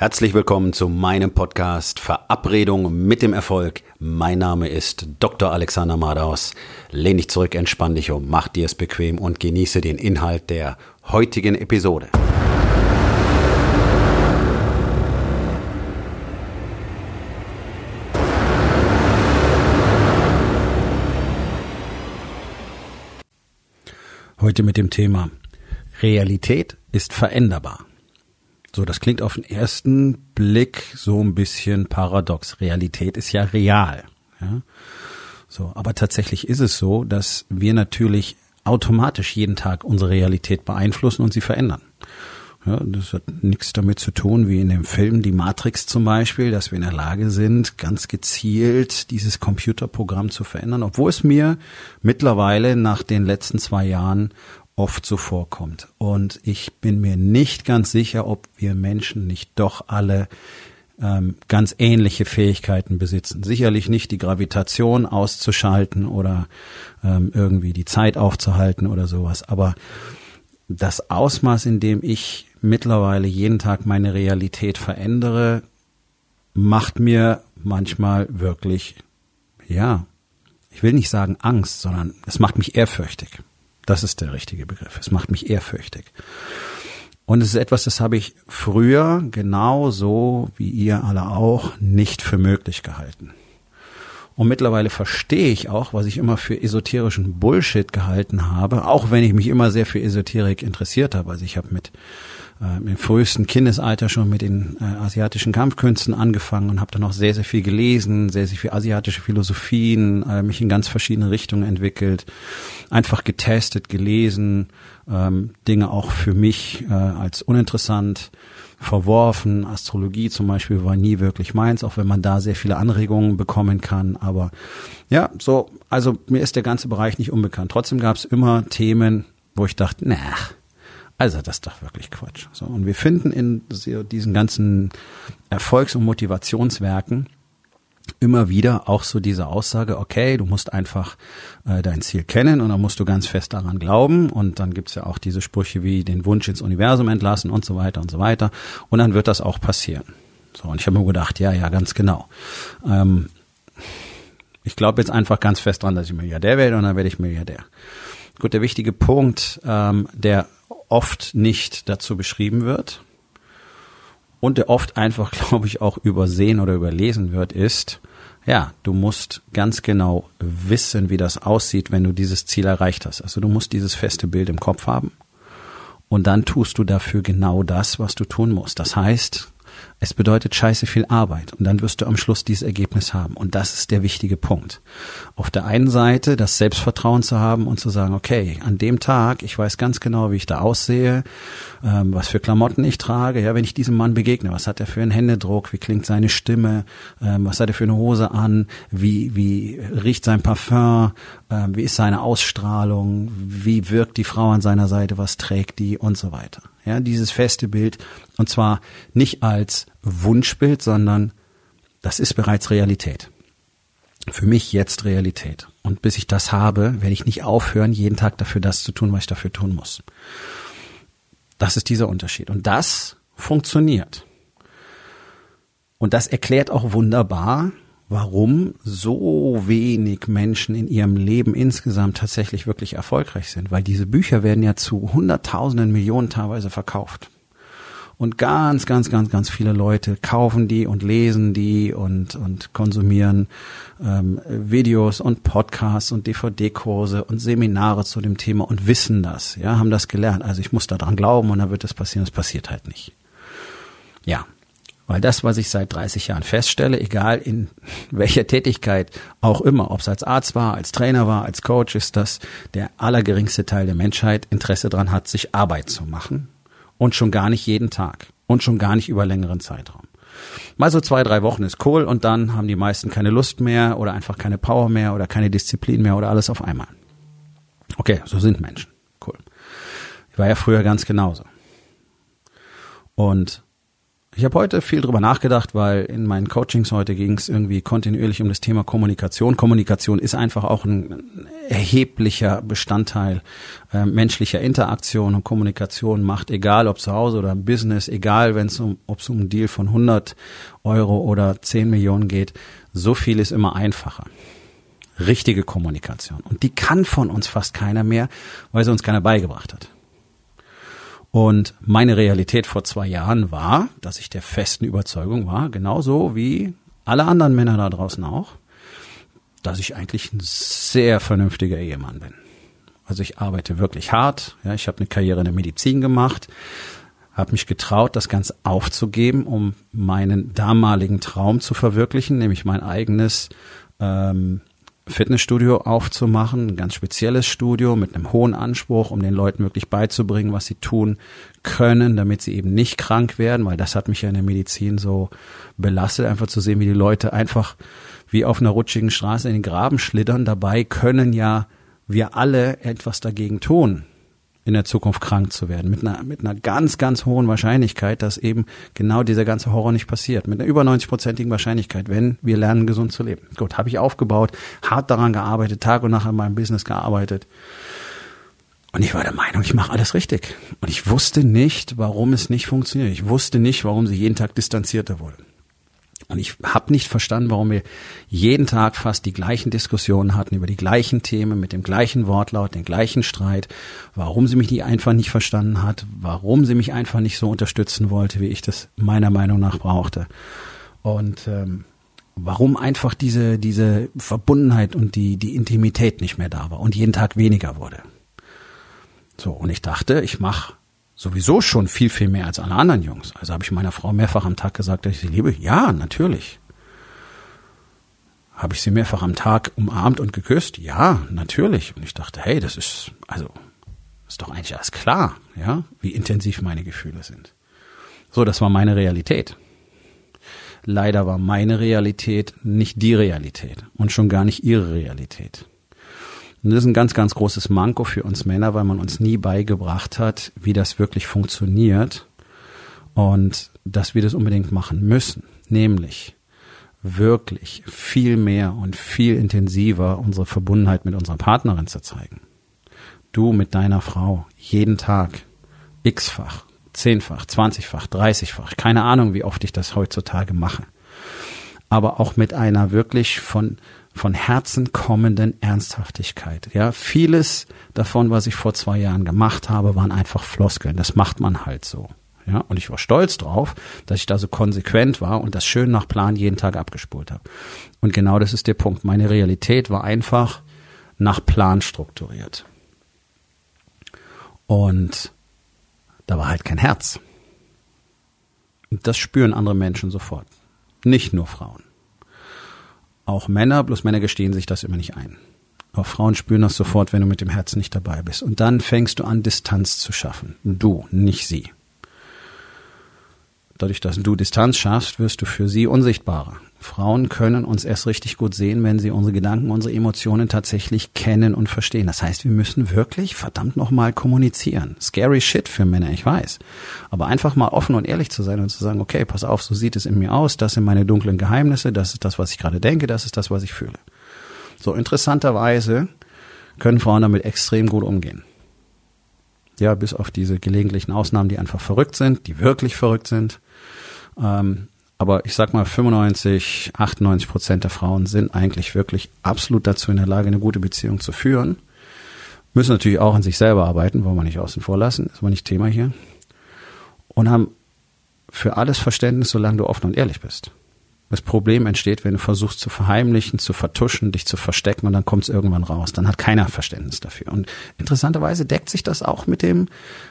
Herzlich willkommen zu meinem Podcast Verabredung mit dem Erfolg. Mein Name ist Dr. Alexander Madaus. Lehn dich zurück, entspann dich um, mach dir es bequem und genieße den Inhalt der heutigen Episode. Heute mit dem Thema Realität ist veränderbar. So, das klingt auf den ersten Blick so ein bisschen paradox. Realität ist ja real. Ja? So, aber tatsächlich ist es so, dass wir natürlich automatisch jeden Tag unsere Realität beeinflussen und sie verändern. Ja, das hat nichts damit zu tun, wie in dem Film Die Matrix zum Beispiel, dass wir in der Lage sind, ganz gezielt dieses Computerprogramm zu verändern, obwohl es mir mittlerweile nach den letzten zwei Jahren oft so vorkommt. Und ich bin mir nicht ganz sicher, ob wir Menschen nicht doch alle ähm, ganz ähnliche Fähigkeiten besitzen. Sicherlich nicht die Gravitation auszuschalten oder ähm, irgendwie die Zeit aufzuhalten oder sowas, aber das Ausmaß, in dem ich mittlerweile jeden Tag meine Realität verändere, macht mir manchmal wirklich, ja, ich will nicht sagen Angst, sondern es macht mich ehrfürchtig. Das ist der richtige Begriff. Es macht mich ehrfürchtig. Und es ist etwas, das habe ich früher genauso wie ihr alle auch nicht für möglich gehalten. Und mittlerweile verstehe ich auch, was ich immer für esoterischen Bullshit gehalten habe, auch wenn ich mich immer sehr für Esoterik interessiert habe. Also ich habe mit äh, im frühesten Kindesalter schon mit den äh, asiatischen Kampfkünsten angefangen und habe dann auch sehr, sehr viel gelesen, sehr, sehr viel asiatische Philosophien, äh, mich in ganz verschiedene Richtungen entwickelt, einfach getestet, gelesen, ähm, Dinge auch für mich äh, als uninteressant verworfen. Astrologie zum Beispiel war nie wirklich meins, auch wenn man da sehr viele Anregungen bekommen kann. Aber ja, so, also mir ist der ganze Bereich nicht unbekannt. Trotzdem gab es immer Themen, wo ich dachte, na, also das ist doch wirklich Quatsch. So, und wir finden in diesen ganzen Erfolgs- und Motivationswerken immer wieder auch so diese Aussage, okay, du musst einfach äh, dein Ziel kennen und dann musst du ganz fest daran glauben. Und dann gibt's ja auch diese Sprüche wie den Wunsch ins Universum entlassen und so weiter und so weiter. Und dann wird das auch passieren. So, und ich habe mir gedacht, ja, ja, ganz genau. Ähm, ich glaube jetzt einfach ganz fest dran, dass ich Milliardär werde und dann werde ich Milliardär. Gut, der wichtige Punkt, ähm, der oft nicht dazu beschrieben wird und der oft einfach, glaube ich, auch übersehen oder überlesen wird, ist, ja, du musst ganz genau wissen, wie das aussieht, wenn du dieses Ziel erreicht hast. Also du musst dieses feste Bild im Kopf haben und dann tust du dafür genau das, was du tun musst. Das heißt, es bedeutet scheiße viel Arbeit und dann wirst du am Schluss dieses Ergebnis haben. Und das ist der wichtige Punkt. Auf der einen Seite das Selbstvertrauen zu haben und zu sagen, okay, an dem Tag, ich weiß ganz genau, wie ich da aussehe, ähm, was für Klamotten ich trage. Ja, wenn ich diesem Mann begegne, was hat er für einen Händedruck, wie klingt seine Stimme, ähm, was hat er für eine Hose an, wie, wie riecht sein Parfum, ähm, wie ist seine Ausstrahlung, wie wirkt die Frau an seiner Seite, was trägt die und so weiter. Ja, dieses feste Bild. Und zwar nicht als Wunschbild, sondern das ist bereits Realität. Für mich jetzt Realität. Und bis ich das habe, werde ich nicht aufhören, jeden Tag dafür das zu tun, was ich dafür tun muss. Das ist dieser Unterschied. Und das funktioniert. Und das erklärt auch wunderbar, warum so wenig Menschen in ihrem Leben insgesamt tatsächlich wirklich erfolgreich sind, weil diese Bücher werden ja zu Hunderttausenden, Millionen teilweise verkauft. Und ganz, ganz, ganz, ganz viele Leute kaufen die und lesen die und, und konsumieren ähm, Videos und Podcasts und DVD-Kurse und Seminare zu dem Thema und wissen das, ja, haben das gelernt. Also ich muss daran glauben und dann wird es passieren. Es passiert halt nicht. Ja, weil das, was ich seit 30 Jahren feststelle, egal in welcher Tätigkeit auch immer, ob es als Arzt war, als Trainer war, als Coach, ist, dass der allergeringste Teil der Menschheit Interesse daran hat, sich Arbeit zu machen. Und schon gar nicht jeden Tag. Und schon gar nicht über längeren Zeitraum. Mal so zwei, drei Wochen ist cool und dann haben die meisten keine Lust mehr oder einfach keine Power mehr oder keine Disziplin mehr oder alles auf einmal. Okay, so sind Menschen. Cool. Ich war ja früher ganz genauso. Und Ich habe heute viel drüber nachgedacht, weil in meinen Coachings heute ging es irgendwie kontinuierlich um das Thema Kommunikation. Kommunikation ist einfach auch ein erheblicher Bestandteil äh, menschlicher Interaktion und Kommunikation macht, egal ob zu Hause oder im Business, egal wenn es um, ob es um einen Deal von 100 Euro oder 10 Millionen geht, so viel ist immer einfacher. Richtige Kommunikation. Und die kann von uns fast keiner mehr, weil sie uns keiner beigebracht hat. Und meine Realität vor zwei Jahren war, dass ich der festen Überzeugung war, genauso wie alle anderen Männer da draußen auch, dass ich eigentlich ein sehr vernünftiger Ehemann bin. Also ich arbeite wirklich hart. Ja, ich habe eine Karriere in der Medizin gemacht, habe mich getraut, das Ganze aufzugeben, um meinen damaligen Traum zu verwirklichen, nämlich mein eigenes ähm, Fitnessstudio aufzumachen, ein ganz spezielles Studio mit einem hohen Anspruch, um den Leuten wirklich beizubringen, was sie tun können, damit sie eben nicht krank werden, weil das hat mich ja in der Medizin so belastet, einfach zu sehen, wie die Leute einfach wie auf einer rutschigen Straße in den Graben schlittern. Dabei können ja wir alle etwas dagegen tun in der Zukunft krank zu werden. Mit einer, mit einer ganz, ganz hohen Wahrscheinlichkeit, dass eben genau dieser ganze Horror nicht passiert. Mit einer über 90-prozentigen Wahrscheinlichkeit, wenn wir lernen, gesund zu leben. Gut, habe ich aufgebaut, hart daran gearbeitet, Tag und Nacht an meinem Business gearbeitet. Und ich war der Meinung, ich mache alles richtig. Und ich wusste nicht, warum es nicht funktioniert. Ich wusste nicht, warum sie jeden Tag distanzierter wurde. Und ich habe nicht verstanden, warum wir jeden Tag fast die gleichen Diskussionen hatten über die gleichen Themen mit dem gleichen Wortlaut, den gleichen Streit, warum sie mich nicht einfach nicht verstanden hat, warum sie mich einfach nicht so unterstützen wollte, wie ich das meiner Meinung nach brauchte. Und ähm, warum einfach diese, diese Verbundenheit und die, die Intimität nicht mehr da war und jeden Tag weniger wurde. So, und ich dachte, ich mache sowieso schon viel, viel mehr als alle anderen Jungs. Also habe ich meiner Frau mehrfach am Tag gesagt, dass ich sie liebe. Ja, natürlich. Habe ich sie mehrfach am Tag umarmt und geküsst? Ja, natürlich. Und ich dachte, hey, das ist, also, ist doch eigentlich alles klar, ja, wie intensiv meine Gefühle sind. So, das war meine Realität. Leider war meine Realität nicht die Realität und schon gar nicht ihre Realität. Und das ist ein ganz, ganz großes Manko für uns Männer, weil man uns nie beigebracht hat, wie das wirklich funktioniert und dass wir das unbedingt machen müssen. Nämlich wirklich viel mehr und viel intensiver unsere Verbundenheit mit unserer Partnerin zu zeigen. Du mit deiner Frau jeden Tag x-fach, zehnfach, zwanzigfach, dreißigfach, keine Ahnung, wie oft ich das heutzutage mache. Aber auch mit einer wirklich von von Herzen kommenden Ernsthaftigkeit. Ja, vieles davon, was ich vor zwei Jahren gemacht habe, waren einfach Floskeln. Das macht man halt so. Ja, und ich war stolz drauf, dass ich da so konsequent war und das schön nach Plan jeden Tag abgespult habe. Und genau das ist der Punkt. Meine Realität war einfach nach Plan strukturiert. Und da war halt kein Herz. Und das spüren andere Menschen sofort. Nicht nur Frauen. Auch Männer, bloß Männer gestehen sich das immer nicht ein. Auch Frauen spüren das sofort, wenn du mit dem Herzen nicht dabei bist. Und dann fängst du an, Distanz zu schaffen. Du, nicht sie. Dadurch, dass du Distanz schaffst, wirst du für sie unsichtbarer. Frauen können uns erst richtig gut sehen, wenn sie unsere Gedanken, unsere Emotionen tatsächlich kennen und verstehen. Das heißt, wir müssen wirklich verdammt nochmal kommunizieren. Scary shit für Männer, ich weiß. Aber einfach mal offen und ehrlich zu sein und zu sagen, okay, pass auf, so sieht es in mir aus, das sind meine dunklen Geheimnisse, das ist das, was ich gerade denke, das ist das, was ich fühle. So interessanterweise können Frauen damit extrem gut umgehen. Ja, bis auf diese gelegentlichen Ausnahmen, die einfach verrückt sind, die wirklich verrückt sind. Ähm, aber ich sag mal, 95, 98 Prozent der Frauen sind eigentlich wirklich absolut dazu in der Lage, eine gute Beziehung zu führen. Müssen natürlich auch an sich selber arbeiten, wollen wir nicht außen vor lassen, ist aber nicht Thema hier. Und haben für alles Verständnis, solange du offen und ehrlich bist. Das Problem entsteht, wenn du versuchst zu verheimlichen, zu vertuschen, dich zu verstecken und dann kommt es irgendwann raus. Dann hat keiner Verständnis dafür. Und interessanterweise deckt sich das auch mit dem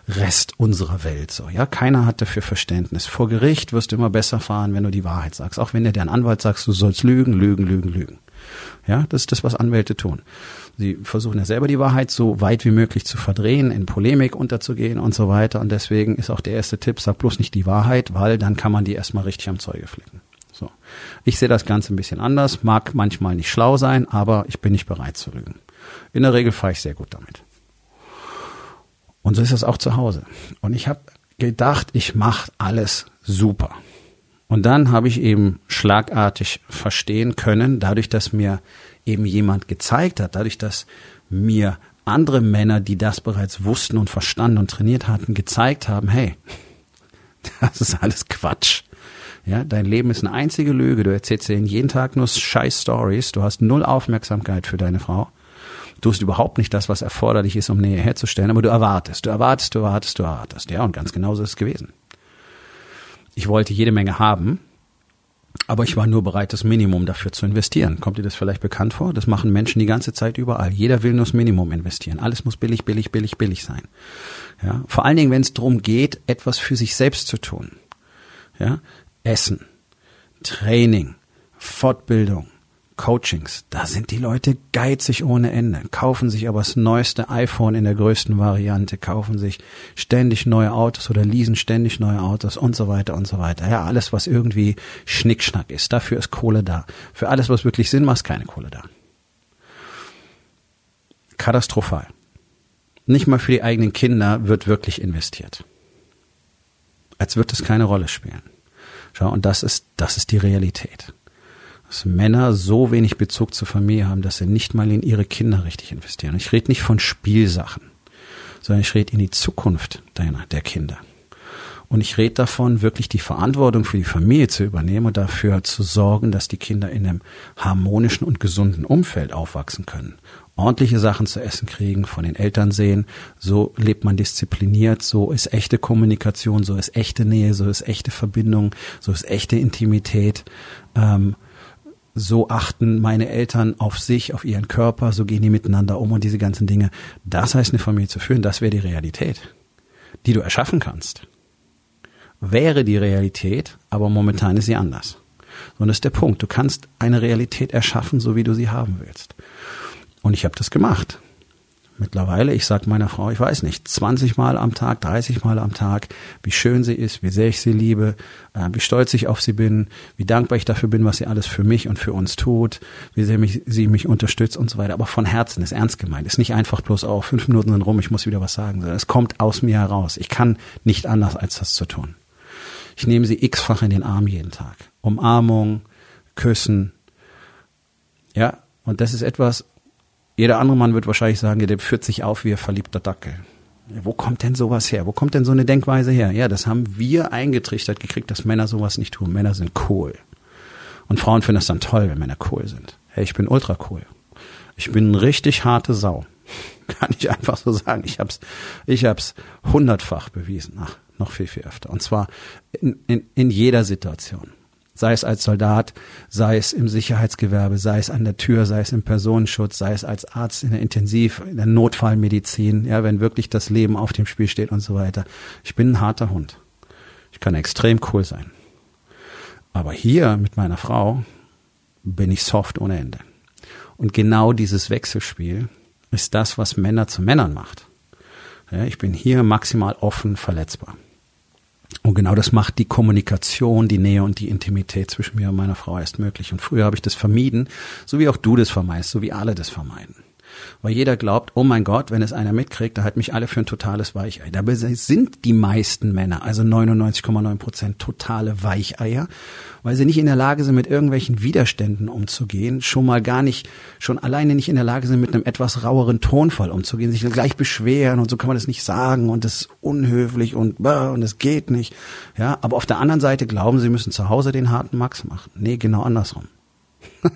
Rest unserer Welt so. Ja, keiner hat dafür Verständnis. Vor Gericht wirst du immer besser fahren, wenn du die Wahrheit sagst. Auch wenn dir dein Anwalt sagt, du sollst lügen, lügen, lügen, lügen. Ja, das ist das, was Anwälte tun. Sie versuchen ja selber die Wahrheit so weit wie möglich zu verdrehen, in Polemik unterzugehen und so weiter. Und deswegen ist auch der erste Tipp, sag bloß nicht die Wahrheit, weil dann kann man die erstmal richtig am Zeuge flicken. So. Ich sehe das Ganze ein bisschen anders, mag manchmal nicht schlau sein, aber ich bin nicht bereit zu lügen. In der Regel fahre ich sehr gut damit. Und so ist es auch zu Hause. Und ich habe gedacht, ich mache alles super. Und dann habe ich eben schlagartig verstehen können, dadurch, dass mir eben jemand gezeigt hat, dadurch, dass mir andere Männer, die das bereits wussten und verstanden und trainiert hatten, gezeigt haben, hey, das ist alles Quatsch. Ja, dein Leben ist eine einzige Lüge. Du erzählst dir jeden Tag nur scheiß Stories. Du hast null Aufmerksamkeit für deine Frau. Du tust überhaupt nicht das, was erforderlich ist, um Nähe herzustellen, aber du erwartest, du erwartest, du erwartest, du erwartest. Ja, und ganz genauso ist es gewesen. Ich wollte jede Menge haben, aber ich war nur bereit, das Minimum dafür zu investieren. Kommt dir das vielleicht bekannt vor? Das machen Menschen die ganze Zeit überall. Jeder will nur das Minimum investieren. Alles muss billig, billig, billig, billig sein. Ja, vor allen Dingen, wenn es darum geht, etwas für sich selbst zu tun. Ja, Essen, Training, Fortbildung, Coachings, da sind die Leute geizig ohne Ende, kaufen sich aber das neueste iPhone in der größten Variante, kaufen sich ständig neue Autos oder leasen ständig neue Autos und so weiter und so weiter. Ja, alles, was irgendwie Schnickschnack ist, dafür ist Kohle da. Für alles, was wirklich Sinn macht, ist keine Kohle da. Katastrophal. Nicht mal für die eigenen Kinder wird wirklich investiert. Als wird es keine Rolle spielen. Schau, und das ist, das ist die Realität dass Männer so wenig Bezug zur Familie haben, dass sie nicht mal in ihre Kinder richtig investieren. Ich rede nicht von Spielsachen, sondern ich rede in die Zukunft deiner, der Kinder. Und ich rede davon, wirklich die Verantwortung für die Familie zu übernehmen und dafür zu sorgen, dass die Kinder in einem harmonischen und gesunden Umfeld aufwachsen können. Ordentliche Sachen zu essen kriegen, von den Eltern sehen, so lebt man diszipliniert, so ist echte Kommunikation, so ist echte Nähe, so ist echte Verbindung, so ist echte Intimität. Ähm, so achten meine Eltern auf sich, auf ihren Körper, so gehen die miteinander um und diese ganzen Dinge. Das heißt, eine Familie zu führen, das wäre die Realität, die du erschaffen kannst. Wäre die Realität, aber momentan ist sie anders. Und das ist der Punkt. Du kannst eine Realität erschaffen, so wie du sie haben willst. Und ich habe das gemacht. Mittlerweile, ich sage meiner Frau, ich weiß nicht, 20 Mal am Tag, 30 Mal am Tag, wie schön sie ist, wie sehr ich sie liebe, äh, wie stolz ich auf sie bin, wie dankbar ich dafür bin, was sie alles für mich und für uns tut, wie sehr mich, sie mich unterstützt und so weiter. Aber von Herzen ist ernst gemeint. Ist nicht einfach bloß, oh, fünf Minuten sind rum, ich muss wieder was sagen, sondern es kommt aus mir heraus. Ich kann nicht anders, als das zu tun. Ich nehme sie x-fach in den Arm jeden Tag. Umarmung, Küssen. Ja, und das ist etwas, jeder andere Mann wird wahrscheinlich sagen, der führt sich auf wie ein verliebter Dackel. Wo kommt denn sowas her? Wo kommt denn so eine Denkweise her? Ja, das haben wir eingetrichtert gekriegt, dass Männer sowas nicht tun. Männer sind cool. Und Frauen finden das dann toll, wenn Männer cool sind. Hey, ich bin ultra cool. Ich bin eine richtig harte Sau. Kann ich einfach so sagen. Ich hab's, ich hab's hundertfach bewiesen. Ach, noch viel, viel öfter. Und zwar in, in, in jeder Situation sei es als Soldat, sei es im Sicherheitsgewerbe, sei es an der Tür, sei es im Personenschutz, sei es als Arzt in der Intensiv, in der Notfallmedizin, ja, wenn wirklich das Leben auf dem Spiel steht und so weiter. Ich bin ein harter Hund. Ich kann extrem cool sein. Aber hier mit meiner Frau bin ich soft ohne Ende. Und genau dieses Wechselspiel ist das, was Männer zu Männern macht. Ja, ich bin hier maximal offen verletzbar. Und genau das macht die Kommunikation, die Nähe und die Intimität zwischen mir und meiner Frau erst möglich. Und früher habe ich das vermieden, so wie auch du das vermeidest, so wie alle das vermeiden. Weil jeder glaubt, oh mein Gott, wenn es einer mitkriegt, da hat mich alle für ein totales Weichei. Dabei sind die meisten Männer, also 99,9 Prozent totale Weicheier, weil sie nicht in der Lage sind, mit irgendwelchen Widerständen umzugehen, schon mal gar nicht, schon alleine nicht in der Lage sind, mit einem etwas raueren Tonfall umzugehen, sich gleich beschweren und so kann man das nicht sagen und das ist unhöflich und und es geht nicht. Ja, aber auf der anderen Seite glauben sie müssen zu Hause den harten Max machen. Nee, genau andersrum.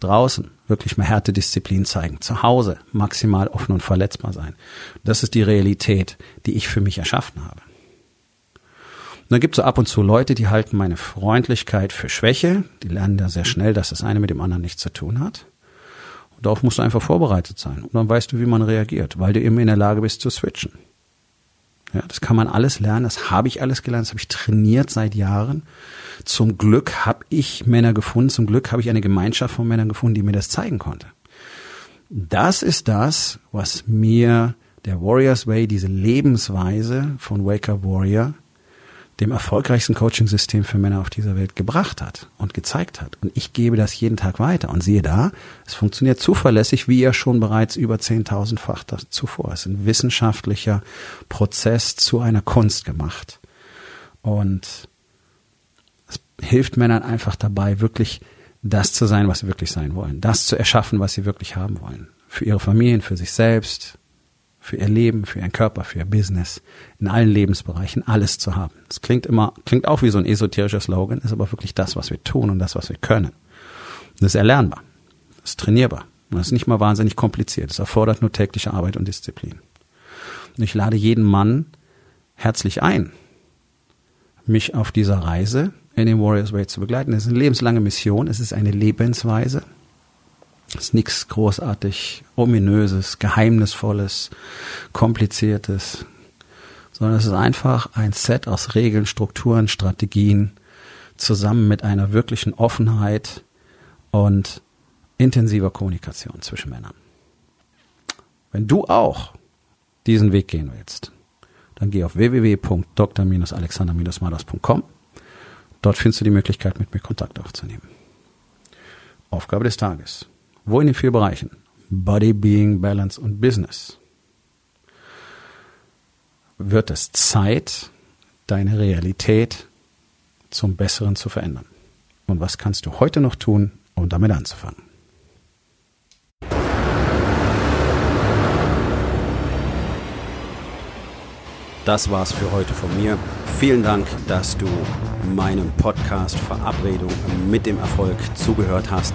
Draußen wirklich mehr Härtedisziplin zeigen. Zu Hause maximal offen und verletzbar sein. Das ist die Realität, die ich für mich erschaffen habe. Und dann gibt es so ab und zu Leute, die halten meine Freundlichkeit für Schwäche. Die lernen ja sehr schnell, dass das eine mit dem anderen nichts zu tun hat. Und darauf musst du einfach vorbereitet sein. Und dann weißt du, wie man reagiert, weil du eben in der Lage bist zu switchen. Ja, das kann man alles lernen, das habe ich alles gelernt, das habe ich trainiert seit Jahren. Zum Glück habe ich Männer gefunden, zum Glück habe ich eine Gemeinschaft von Männern gefunden, die mir das zeigen konnte. Das ist das, was mir der Warriors Way, diese Lebensweise von Wake Up Warrior, dem erfolgreichsten Coaching-System für Männer auf dieser Welt gebracht hat und gezeigt hat. Und ich gebe das jeden Tag weiter. Und siehe da, es funktioniert zuverlässig, wie ja schon bereits über 10.000-fach zuvor. Es ist ein wissenschaftlicher Prozess zu einer Kunst gemacht. Und hilft Männern einfach dabei, wirklich das zu sein, was sie wirklich sein wollen, das zu erschaffen, was sie wirklich haben wollen. Für ihre Familien, für sich selbst, für ihr Leben, für ihren Körper, für ihr Business, in allen Lebensbereichen alles zu haben. Das klingt immer, klingt auch wie so ein esoterischer Slogan, ist aber wirklich das, was wir tun und das, was wir können. Das ist erlernbar, das ist trainierbar und das ist nicht mal wahnsinnig kompliziert. Es erfordert nur tägliche Arbeit und Disziplin. Und ich lade jeden Mann herzlich ein, mich auf dieser Reise in den Warriors Way zu begleiten. Es ist eine lebenslange Mission, es ist eine Lebensweise. Ist nichts großartig ominöses, geheimnisvolles, kompliziertes, sondern es ist einfach ein Set aus Regeln, Strukturen, Strategien, zusammen mit einer wirklichen Offenheit und intensiver Kommunikation zwischen Männern. Wenn du auch diesen Weg gehen willst, dann geh auf www.dr-alexander-mados.com. Dort findest du die Möglichkeit, mit mir Kontakt aufzunehmen. Aufgabe des Tages. Wo in den vier Bereichen? Body, Being, Balance und Business. Wird es Zeit, deine Realität zum Besseren zu verändern? Und was kannst du heute noch tun, um damit anzufangen? Das war's für heute von mir. Vielen Dank, dass du meinem Podcast Verabredung mit dem Erfolg zugehört hast.